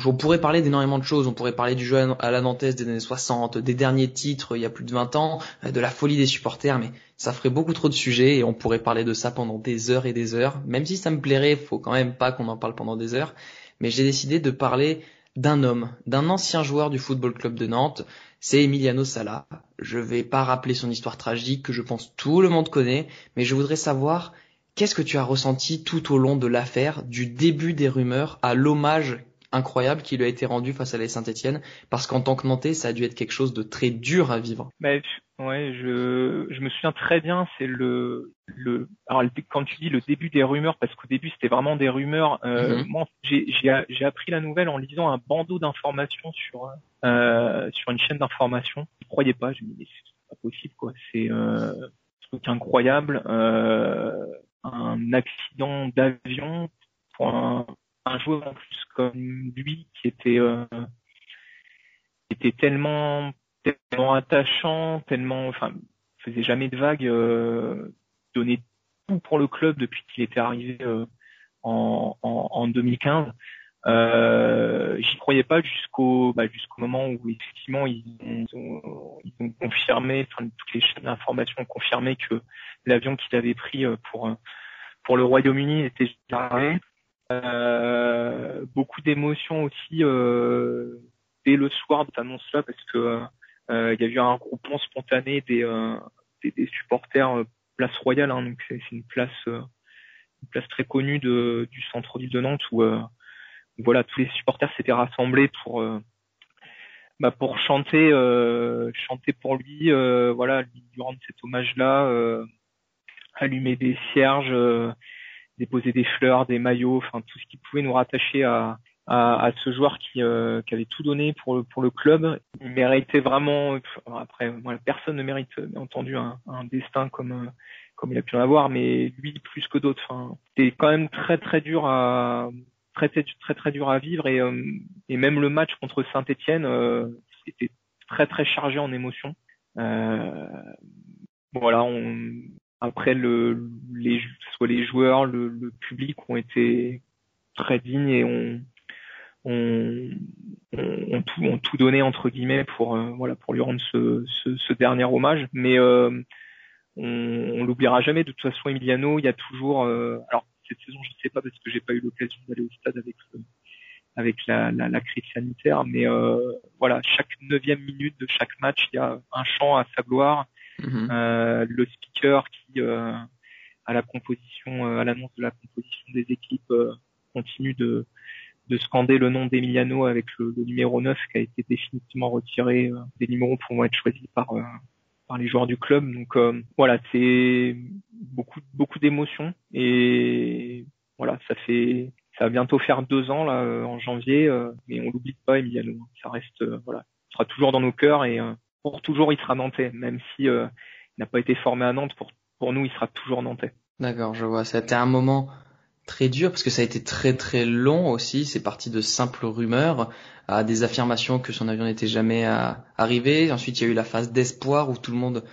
on pourrait parler d'énormément de choses, on pourrait parler du jeu à la Nantes des années 60, des derniers titres il y a plus de 20 ans, de la folie des supporters, mais ça ferait beaucoup trop de sujets et on pourrait parler de ça pendant des heures et des heures. Même si ça me plairait, faut quand même pas qu'on en parle pendant des heures. Mais j'ai décidé de parler d'un homme, d'un ancien joueur du Football Club de Nantes, c'est Emiliano Sala. Je vais pas rappeler son histoire tragique que je pense tout le monde connaît, mais je voudrais savoir qu'est-ce que tu as ressenti tout au long de l'affaire, du début des rumeurs à l'hommage incroyable qui lui a été rendu face à la Saint-Etienne, parce qu'en tant que Nantais, ça a dû être quelque chose de très dur à vivre. Bah, ouais, je, je me souviens très bien, c'est le, le, alors quand tu dis le début des rumeurs, parce qu'au début c'était vraiment des rumeurs, euh, mhm. moi j'ai, appris la nouvelle en lisant un bandeau d'informations sur, euh, sur une chaîne d'information. Je croyais pas, je me disais c'est pas possible quoi, c'est euh, un truc incroyable, euh, un accident d'avion pour un, un joueur en plus comme lui qui était euh, était tellement tellement attachant, tellement enfin faisait jamais de vagues, euh, donnait tout pour le club depuis qu'il était arrivé euh, en, en, en, 2015. Euh, J'y croyais pas jusqu'au bah, jusqu'au moment où effectivement ils ont, ils ont confirmé, enfin, toutes les chaînes d'information ont confirmé que l'avion qu'il avait pris euh, pour pour le Royaume-Uni était arrivé. Euh, beaucoup d'émotions aussi euh, dès le soir de cette annonce-là parce que euh, il y a eu un regroupement spontané des, des, des, supporters Place Royale, hein, donc c'est une place une place très connue de, du centre-ville de Nantes où voilà tous les supporters s'étaient rassemblés pour bah, pour chanter chanter pour lui voilà lui rendre cet hommage là allumer des cierges, déposer des fleurs, des maillots, enfin tout ce qui pouvait nous rattacher à, à, ce joueur qui, euh, qui, avait tout donné pour, pour le club. Il méritait vraiment, après, voilà, personne ne mérite bien entendu un, un destin comme, comme il a pu en avoir, mais lui plus que d'autres. Enfin, c'était quand même très très dur à très très très, très dur à vivre et, euh, et même le match contre Saint-Étienne euh, était très très chargé en émotions. Euh, voilà, on, après le, les soit les joueurs, le, le public ont été très dignes et ont on, on, tout, on tout donné entre guillemets pour euh, voilà pour lui rendre ce, ce, ce dernier hommage. Mais euh, on, on l'oubliera jamais. De toute façon, Emiliano, il y a toujours. Euh, alors cette saison, je ne sais pas parce que j'ai pas eu l'occasion d'aller au stade avec avec la, la, la, crise sanitaire, mais voilà, chaque neuvième minute de chaque match, il y a un chant à sa gloire. Mm-hmm. le speaker qui à la composition, à l'annonce de la composition des équipes, continue de de scander le nom d'Emiliano avec le, numéro 9 qui a été définitivement retiré euh, des numéros pour être choisis par euh, par les joueurs du club. Donc euh, voilà, c'est beaucoup beaucoup d'émotions et voilà, ça fait ça va bientôt faire deux ans là en janvier, mais on l'oublie pas Emiliano. Ça reste voilà, il sera toujours dans nos cœurs et pour toujours il sera nantais, même si il n'a pas été formé à Nantes. Pour pour nous, il sera toujours nantais. D'accord, je vois. C'était un moment très dur parce que ça a été très très long aussi. C'est parti de simples rumeurs à des affirmations que son avion n'était jamais arrivé. Ensuite, il y a eu la phase d'espoir où tout le monde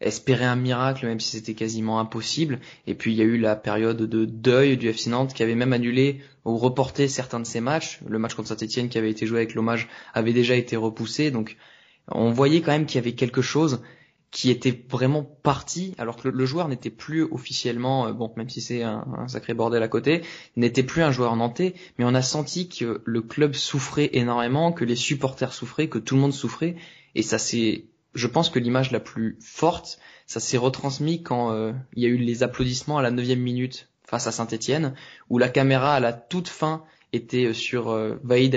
espérait un miracle même si c'était quasiment impossible. Et puis il y a eu la période de deuil du FC Nantes qui avait même annulé ou reporté certains de ses matchs. Le match contre Saint-Etienne qui avait été joué avec l'hommage avait déjà été repoussé. Donc on voyait quand même qu'il y avait quelque chose qui était vraiment parti, alors que le, joueur n'était plus officiellement, euh, bon, même si c'est un, sacré bordel à côté, n'était plus un joueur nantais, mais on a senti que le club souffrait énormément, que les supporters souffraient, que tout le monde souffrait, et ça c'est, je pense que l'image la plus forte, ça s'est retransmis quand euh, il y a eu les applaudissements à la neuvième minute face à Saint-Etienne, où la caméra à la toute fin était euh, sur euh, Vaïd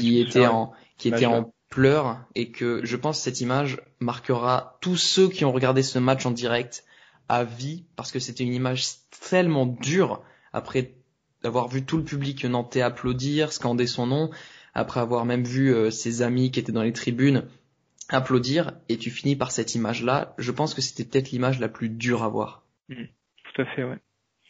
qui était en qui était en pleure et que je pense que cette image marquera tous ceux qui ont regardé ce match en direct à vie parce que c'était une image tellement dure après d'avoir vu tout le public nantais applaudir, scander son nom, après avoir même vu euh, ses amis qui étaient dans les tribunes applaudir et tu finis par cette image là, je pense que c'était peut-être l'image la plus dure à voir. Mmh, tout à fait ouais.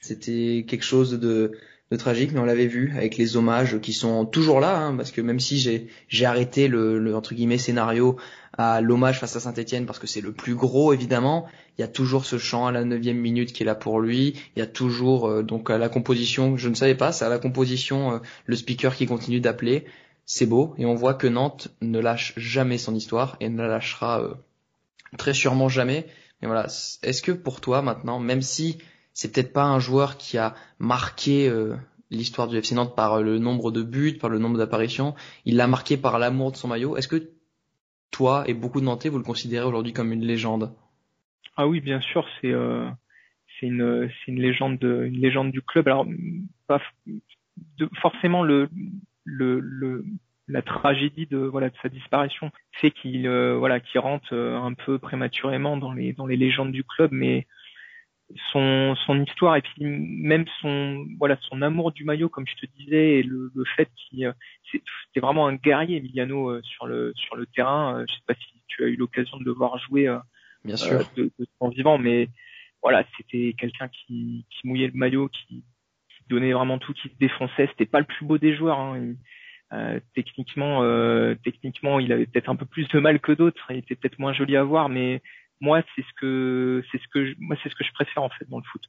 C'était quelque chose de de tragique, mais on l'avait vu avec les hommages qui sont toujours là, hein, parce que même si j'ai j'ai arrêté le, le, entre guillemets scénario à l'hommage face à Saint-Etienne parce que c'est le plus gros évidemment, il y a toujours ce chant à la neuvième minute qui est là pour lui, il y a toujours euh, donc à la composition, je ne savais pas, c'est à la composition euh, le speaker qui continue d'appeler, c'est beau et on voit que Nantes ne lâche jamais son histoire et ne la lâchera euh, très sûrement jamais. Mais voilà, est-ce que pour toi maintenant, même si c'est peut-être pas un joueur qui a marqué euh, l'histoire du FC Nantes par euh, le nombre de buts, par le nombre d'apparitions. Il l'a marqué par l'amour de son maillot. Est-ce que toi et beaucoup de Nantais vous le considérez aujourd'hui comme une légende? Ah oui, bien sûr, c'est euh, c'est une une légende de, une légende du club. Alors pas forcément le le, le la tragédie de voilà de sa disparition fait qu'il voilà qu'il rentre un peu prématurément dans les dans les légendes du club mais son, son histoire et puis même son voilà son amour du maillot comme je te disais et le, le fait qu'il euh, c'était vraiment un guerrier Emiliano euh, sur le sur le terrain. Euh, je sais pas si tu as eu l'occasion de le voir jouer bien sûr. de, de son vivant mais voilà c'était quelqu'un qui, qui mouillait le maillot qui, qui, donnait vraiment tout qui se défonçait. C'était pas le plus beau des joueurs hein. euh, techniquement techniquement il avait peut-être un peu plus de mal que d'autres il était peut-être moins joli à voir mais moi c'est ce que c'est ce que je, moi c'est ce que je préfère en fait dans le foot.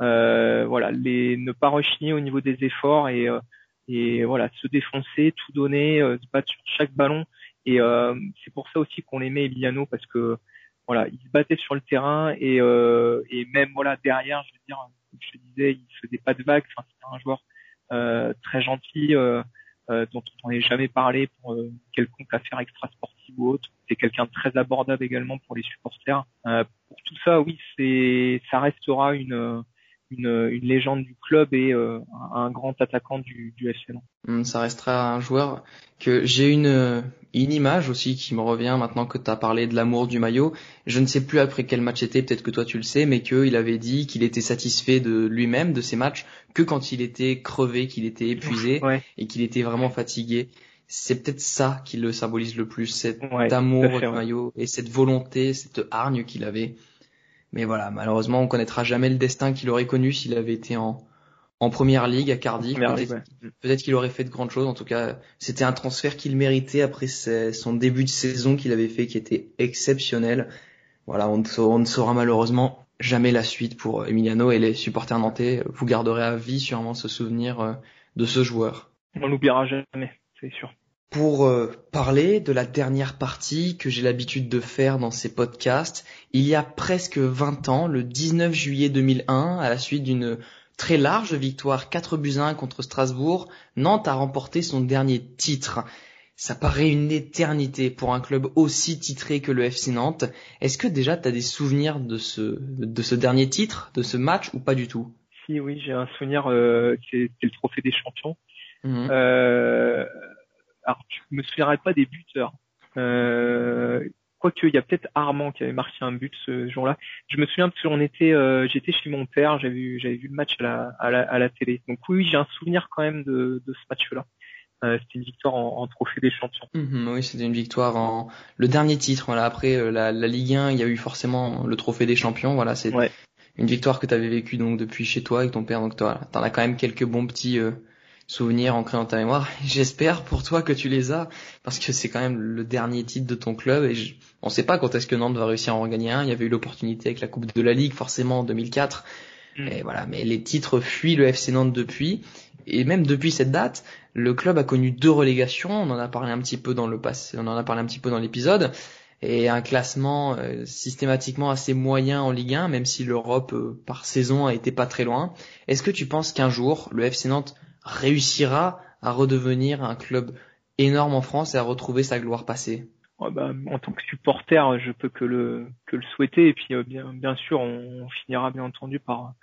Euh, voilà, les ne pas rechigner au niveau des efforts et euh, et voilà se défoncer, tout donner, euh, se battre sur chaque ballon. Et euh, c'est pour ça aussi qu'on aimait Emiliano parce que voilà, il se battait sur le terrain et et même voilà derrière, je veux dire, comme je te disais, il faisait pas de vagues. Enfin, c'était un joueur très gentil. Euh, euh, dont on n'avait jamais parlé pour euh, quelconque affaire extra-sportive ou autre. C'est quelqu'un de très abordable également pour les supporters. Euh, pour tout ça, oui, c'est ça restera une une, une légende du club et euh, un grand attaquant du, du FC hum, Ça restera un joueur que j'ai une, une image aussi qui me revient maintenant que tu as parlé de l'amour du maillot. Je ne sais plus après quel match était, peut-être que toi tu le sais, mais qu'il avait dit qu'il était satisfait de lui-même, de ses matchs, que quand il était crevé, qu'il était épuisé et qu'il était vraiment fatigué. C'est peut-être ça qui le symbolise le plus, cet amour du maillot et cette volonté, cette hargne qu'il avait. Mais voilà, malheureusement, on connaîtra jamais le destin qu'il aurait connu s'il avait été en, en première ligue à Cardiff. Peut-être qu'il aurait fait de grandes choses. En tout cas, c'était un transfert qu'il méritait après son début de saison qu'il avait fait, qui était exceptionnel. Voilà, on ne, saura, malheureusement jamais la suite pour Emiliano et les supporters nantais. Vous garderez à vie sûrement ce souvenir euh, de ce joueur. On l'oubliera jamais, c'est sûr pour euh, parler de la dernière partie que j'ai l'habitude de faire dans ces podcasts. Il y a presque 20 ans, le 19 juillet 2001, à la suite d'une très large victoire 4 buts 1 contre Strasbourg, Nantes a remporté son dernier titre. Ça paraît une éternité pour un club aussi titré que le FC Nantes. Est-ce que déjà tu as des souvenirs de ce, de ce dernier titre, de ce match ou pas du tout? Si, oui, j'ai un souvenir, euh, c'est le trophée des champions. Mmh. Euh, alors je me souviendrai pas des buteurs. Euh, Quoique, il y a peut-être Armand qui avait marqué un but ce jour-là. Je me souviens parce qu'on était, euh, j'étais chez mon père, j'avais vu, j'avais vu le match à la, à la, à la télé. Donc oui, j'ai un souvenir quand même de, de ce match-là. Euh, c'était une victoire en, en, trophée des champions. Mhm, oui, c'était une victoire en le dernier titre. Voilà, après euh, la, la, Ligue 1, il y a eu forcément le trophée des champions. Voilà, c'est une victoire que tu avais vécue donc depuis chez toi avec ton père. Donc toi, t'en as quand même quelques bons petits euh, souvenirs ancrés dans ta mémoire. J'espère pour toi que tu les as, parce que c'est quand même le dernier titre de ton club et je... on sait pas quand est-ce que Nantes va réussir à en gagner un. Il y avait eu l'opportunité avec la Coupe de la Ligue, forcément en 2004. Mm. Et voilà, mais les titres fuient le FC Nantes depuis. Et même depuis cette date, le club a connu deux relégations. On en a parlé un petit peu dans le passé, on en a parlé un petit peu dans l'épisode. Et un classement euh, systématiquement assez moyen en Ligue 1, même si l'Europe euh, par saison a été pas très loin. Est-ce que tu penses qu'un jour le FC Nantes réussira à redevenir un club énorme en France et à retrouver sa gloire passée bah, en tant que supporter, je peux que le que le souhaiter et puis euh, bien sûr on, finira bien entendu par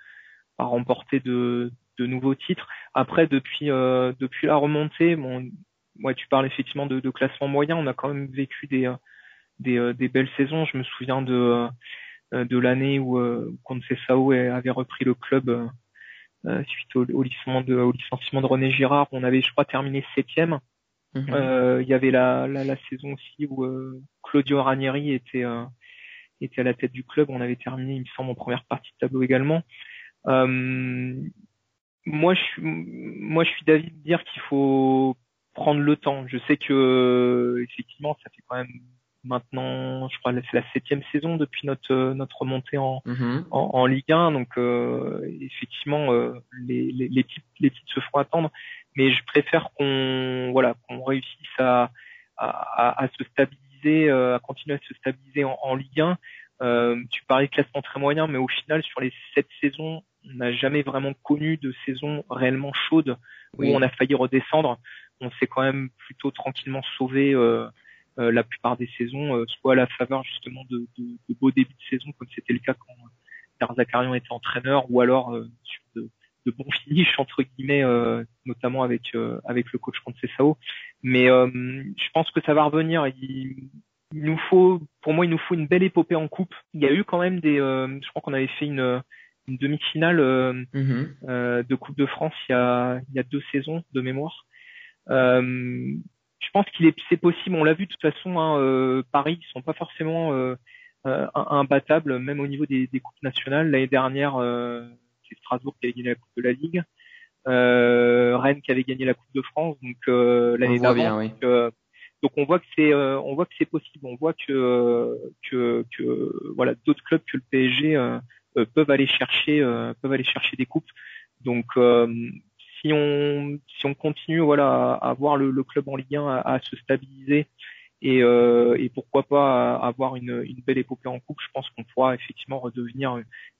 par remporter de de nouveaux titres. Après depuis euh, depuis la remontée, bon, ouais, tu parles effectivement de, de, classement moyen, on a quand même vécu des euh, des, des belles saisons. Je me souviens de de l'année où euh, Sao avait repris le club euh, suite au, au, licenciement de, au licenciement de René Girard. On avait, je crois, terminé septième. Mhm. Euh, il y avait la, la, la, saison aussi où euh, Claudio Ranieri était était à la tête du club. On avait terminé, il me semble, en première partie de tableau également. moi, je suis, moi, je suis d'avis de dire qu'il faut prendre le temps. Je sais que effectivement, ça fait quand même maintenant, je crois, c'est la septième saison depuis notre euh, notre remontée en, mhm. en, en, Ligue 1. Donc euh, effectivement, euh, les, les, les, titres, les titres se font attendre, mais je préfère qu'on voilà qu'on réussisse à, à, à, se stabiliser, à continuer à se stabiliser en, en Ligue 1. tu parlais de classement très moyen, mais au final, sur les sept saisons, on n'a jamais vraiment connu de saison réellement chaude où on a failli redescendre. On s'est quand même plutôt tranquillement sauvé. Euh, euh, la plupart des saisons, euh, soit à la faveur justement de, de, de beaux débuts de saison, comme c'était le cas quand Pierre Zakarian était entraîneur, ou alors euh, sur de, de bons finishes entre guillemets, notamment avec avec le coach Sao. Mais je pense que ça va revenir. Il, il, nous faut, pour moi, il nous faut une belle épopée en coupe. Il y a eu quand même des, je crois qu'on avait fait une, une demi-finale mm-hmm. de Coupe de France il y a, il y a deux saisons de mémoire. Euh, je pense qu'il est c'est possible. On l'a vu de toute façon. Hein, euh, Paris, ils sont pas forcément euh, euh, imbattables, même au niveau des, des coupes nationales. L'année dernière, euh, c'est Strasbourg qui avait gagné la coupe de la Ligue, euh, Rennes qui avait gagné la coupe de France. Donc l'année d'avant. Oui. Donc, on voit que c'est on voit que c'est possible. On voit que que, que voilà d'autres clubs que le PSG peuvent aller chercher peuvent aller chercher des coupes. Donc si on si on continue voilà à, voir le, le, club en Ligue 1 à, à se stabiliser et, euh, et pourquoi pas avoir une, une belle épopée en coupe, je pense qu'on pourra effectivement redevenir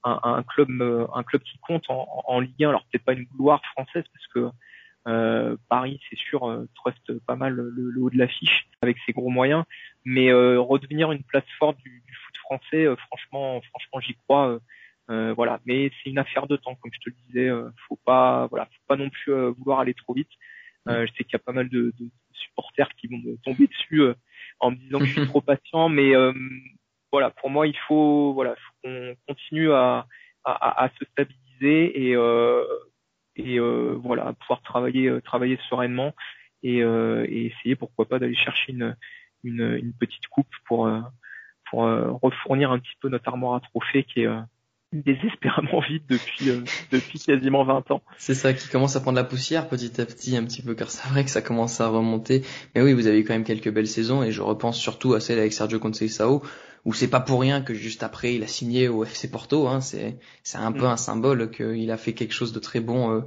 un, un, club un club qui compte en, en Ligue 1. Alors peut-être pas une gloire française parce que euh, Paris, c'est sûr, euh, truste pas mal le, le haut de l'affiche avec ses gros moyens, mais euh, redevenir une place forte du, du foot français, euh, franchement, franchement, j'y crois. Voilà, mais c'est une affaire de temps, comme je te le disais. faut pas, voilà, faut pas non plus vouloir aller trop vite. je sais qu'il y a pas mal de, de, supporters qui vont me tomber dessus en me disant que je suis trop patient, mais voilà, pour moi, il faut, voilà, faut qu'on continue à, à, à, se stabiliser et et voilà, pouvoir travailler travailler sereinement et, et essayer pourquoi pas d'aller chercher une, une, une petite coupe pour pour euh, refournir un petit peu notre armoire à trophées qui est euh, désespérément vide depuis euh, depuis quasiment 20 ans. C'est ça qui commence à prendre la poussière petit à petit un petit peu car c'est vrai que ça commence à remonter. Mais oui, vous avez quand même quelques belles saisons et je repense surtout à celle avec Sergio Conceição où c'est pas pour rien que juste après il a signé au FC Porto. Hein, c'est c'est un peu mm. un symbole qu'il a fait quelque chose de très bon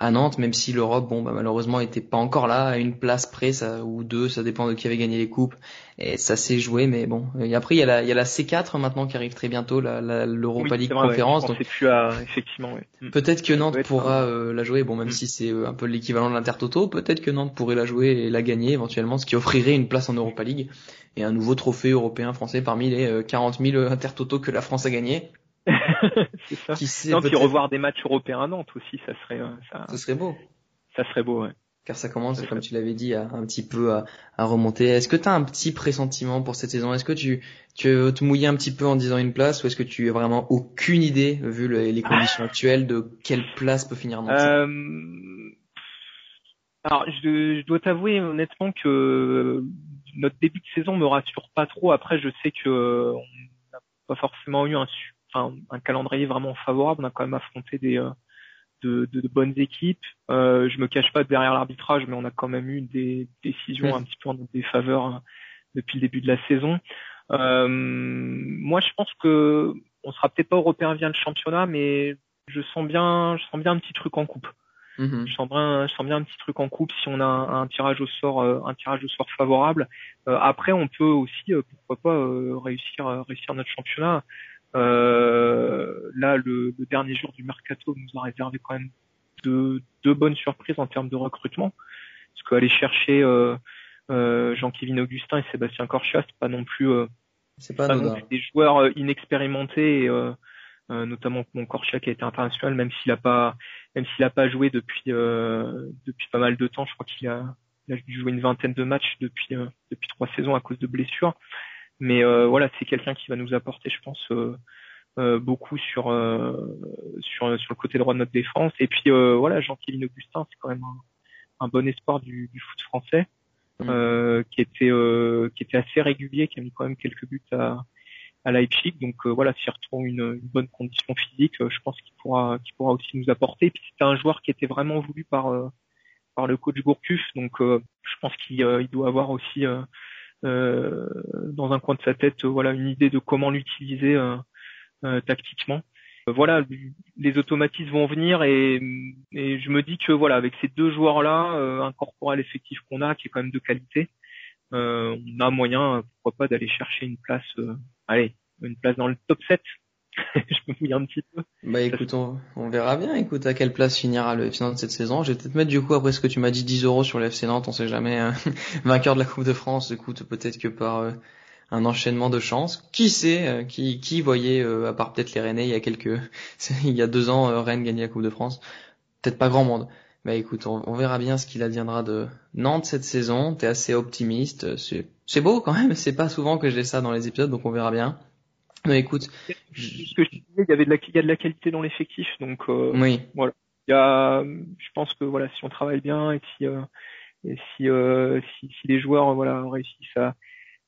à Nantes, même si l'Europe, bon, bah, malheureusement, était pas encore là, à une place près, ça, ou deux, ça dépend de qui avait gagné les coupes, et ça s'est joué, mais bon. Et après, il y a la, il y a la C4 maintenant qui arrive très bientôt, l'Europa League Conférence. donc plus à, effectivement. Peut-être que Nantes pourra euh, la jouer, bon, même mm. si c'est euh, un peu l'équivalent de l'Intertoto, peut-être que Nantes pourrait la jouer et la gagner éventuellement, ce qui offrirait une place en Europa League et un nouveau trophée européen français parmi les 40 000 Intertoto que la France a gagné. c'est ça. Qui sait, non, puis revoir des matchs européens à Nantes aussi, ça serait, euh, ça, ça serait beau. Ça serait beau, ouais. Car ça commence, comme tu l'avais dit, à, un petit peu à, à remonter. Est-ce que tu as un petit pressentiment pour cette saison? Est-ce que tu, tu veux te mouiller un petit peu en disant une place ou est-ce que tu as vraiment aucune idée, vu les, conditions actuelles, de quelle place peut finir Nantes? Euh... Alors, je, je dois t'avouer honnêtement que notre début de saison me rassure pas trop. Après, je sais que on n'a pas forcément eu un enfin, un calendrier vraiment favorable. On a quand même affronté des euh, de, de, de, bonnes équipes. Euh, je me cache pas derrière l'arbitrage, mais on a quand même eu des décisions un petit peu en défaveur hein, depuis le début de la saison. Euh, moi, je pense que on sera peut-être pas européen via le championnat, mais je sens bien, je sens bien un petit truc en coupe. Mm-hmm. Je, sens bien, je sens bien un petit truc en coupe si on a un, tirage au sort, euh, un tirage au sort favorable. Euh, après, on peut aussi, euh, pourquoi pas, réussir, réussir notre championnat. Euh, là, le, le, dernier jour du mercato nous a réservé quand même deux, deux bonnes surprises en termes de recrutement. Parce qu'aller chercher euh, euh, Jean-Kévin Augustin et Sébastien Corchia, c'est pas non plus, euh, c'est pas, des joueurs euh, inexpérimentés, et, euh, notamment mon Corchia qui a été international, même s'il a pas, même s'il a pas joué depuis depuis pas mal de temps. Je crois qu'il a, il a joué une vingtaine de matchs depuis depuis trois saisons à cause de blessures. Mais euh, voilà, c'est quelqu'un qui va nous apporter, je pense, euh, euh, beaucoup sur sur sur le côté droit de notre défense. Et puis voilà, Jean-Kévin Augustin, c'est quand même un, un bon espoir du, du foot français, mmh. qui était qui était assez régulier, qui a mis quand même quelques buts à à Leipzig. Donc voilà, s'il retrouve une, une, bonne condition physique, je pense qu'il pourra qu'il pourra aussi nous apporter. Et puis c'était un joueur qui était vraiment voulu par par le coach Gourcuff, donc je pense qu'il il doit avoir aussi euh, dans un coin de sa tête, voilà, une idée de comment l'utiliser euh, euh, tactiquement. Voilà, les automatismes vont venir et, et, je me dis que voilà, avec ces deux joueurs-là, euh, incorporé à l'effectif qu'on a, qui est quand même de qualité, euh, on a moyen, pourquoi pas, d'aller chercher une place, allez, une place dans le top 7 je fouille un petit peu. Bah écoute, on, verra bien. Écoute, à quelle place finira le FC Nantes cette saison? Je vais peut-être mettre du coup après ce que tu m'as dit 10 euros sur le FC Nantes. On sait jamais. Hein. Vainqueur de la Coupe de France. Écoute, peut-être que par euh, un enchaînement de chance. Qui sait euh, Qui qui voyait euh, à part peut-être les Rennais il y a quelques il y a deux ans Rennes gagner la Coupe de France? Peut-être pas grand monde. Bah écoute, on, verra bien ce qu'il adviendra de Nantes cette saison. T'es assez optimiste. C'est c'est beau quand même. C'est pas souvent que j'ai ça dans les épisodes, donc on verra bien. Mais écoute, ce que je disais, il y avait de la, il y a de la qualité dans l'effectif, donc euh, oui. voilà. Il y a, je pense que voilà, si on travaille bien et si euh, et si, euh, si, si les joueurs voilà réussissent à,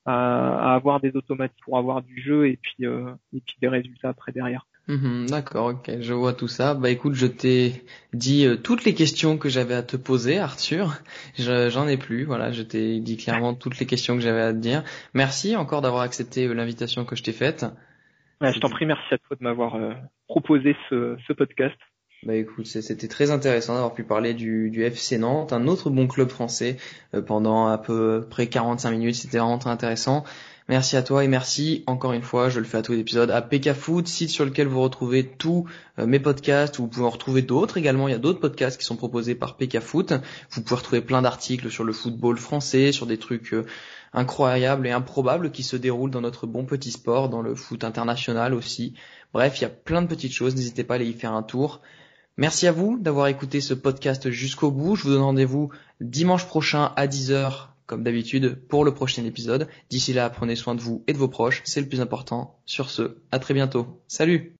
à, avoir des automates pour avoir du jeu et puis euh, et puis des résultats après derrière. Mhm, d'accord, ok, je vois tout ça. Bah écoute, je t'ai dit euh, toutes les questions que j'avais à te poser, Arthur. J'en ai plus, voilà, je t'ai dit clairement toutes les questions que j'avais à te dire. Merci encore d'avoir accepté euh, l'invitation que je t'ai faite. je t'en prie, merci à toi de m'avoir euh, proposé ce, ce podcast. Bah écoute, c'était très intéressant d'avoir pu parler du, du, FC Nantes, un autre bon club français, pendant à peu près 45 minutes. C'était vraiment très intéressant. Merci à toi et merci encore une fois, je le fais à tous les épisodes, à PK site sur lequel vous retrouvez tous euh, mes podcasts, vous pouvez en retrouver d'autres également, il y a d'autres podcasts qui sont proposés par PK Foot. Vous pouvez retrouver plein d'articles sur le football français, sur des trucs euh, incroyables et improbables qui se déroulent dans notre bon petit sport, dans le foot international aussi. Bref, il y a plein de petites choses, n'hésitez pas à aller y faire un tour. Merci à vous d'avoir écouté ce podcast jusqu'au bout. Je vous donne rendez-vous dimanche prochain à 10h comme d'habitude, pour le prochain épisode. D'ici là, prenez soin de vous et de vos proches, c'est le plus important. Sur ce, à très bientôt. Salut